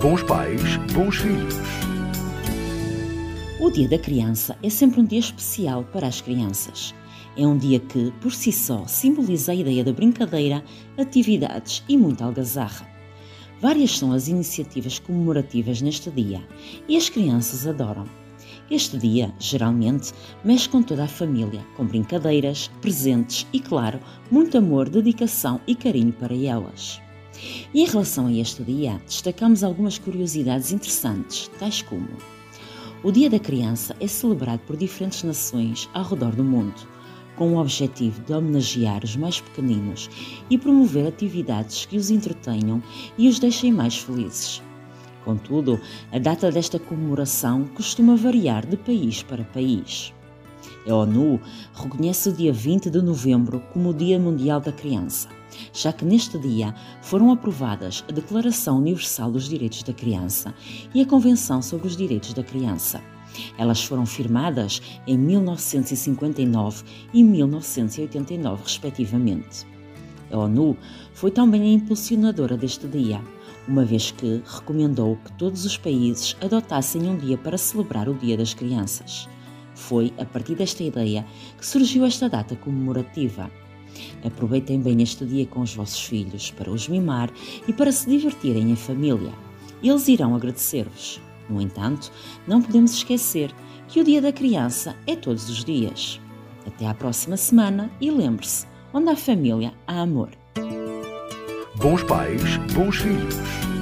Bons pais, bons filhos. O Dia da Criança é sempre um dia especial para as crianças. É um dia que, por si só, simboliza a ideia da brincadeira, atividades e muita algazarra. Várias são as iniciativas comemorativas neste dia e as crianças adoram. Este dia, geralmente, mexe com toda a família, com brincadeiras, presentes e, claro, muito amor, dedicação e carinho para elas. E em relação a este dia, destacamos algumas curiosidades interessantes, tais como: o Dia da Criança é celebrado por diferentes nações ao redor do mundo, com o objetivo de homenagear os mais pequeninos e promover atividades que os entretenham e os deixem mais felizes. Contudo, a data desta comemoração costuma variar de país para país. A ONU reconhece o dia 20 de novembro como o Dia Mundial da Criança, já que neste dia foram aprovadas a Declaração Universal dos Direitos da Criança e a Convenção sobre os Direitos da Criança. Elas foram firmadas em 1959 e 1989, respectivamente. A ONU foi também a impulsionadora deste dia, uma vez que recomendou que todos os países adotassem um dia para celebrar o Dia das Crianças. Foi a partir desta ideia que surgiu esta data comemorativa. Aproveitem bem este dia com os vossos filhos para os mimar e para se divertirem em família. Eles irão agradecer-vos. No entanto, não podemos esquecer que o Dia da Criança é todos os dias. Até à próxima semana e lembre-se: onde há família, há amor. Bons pais, bons filhos.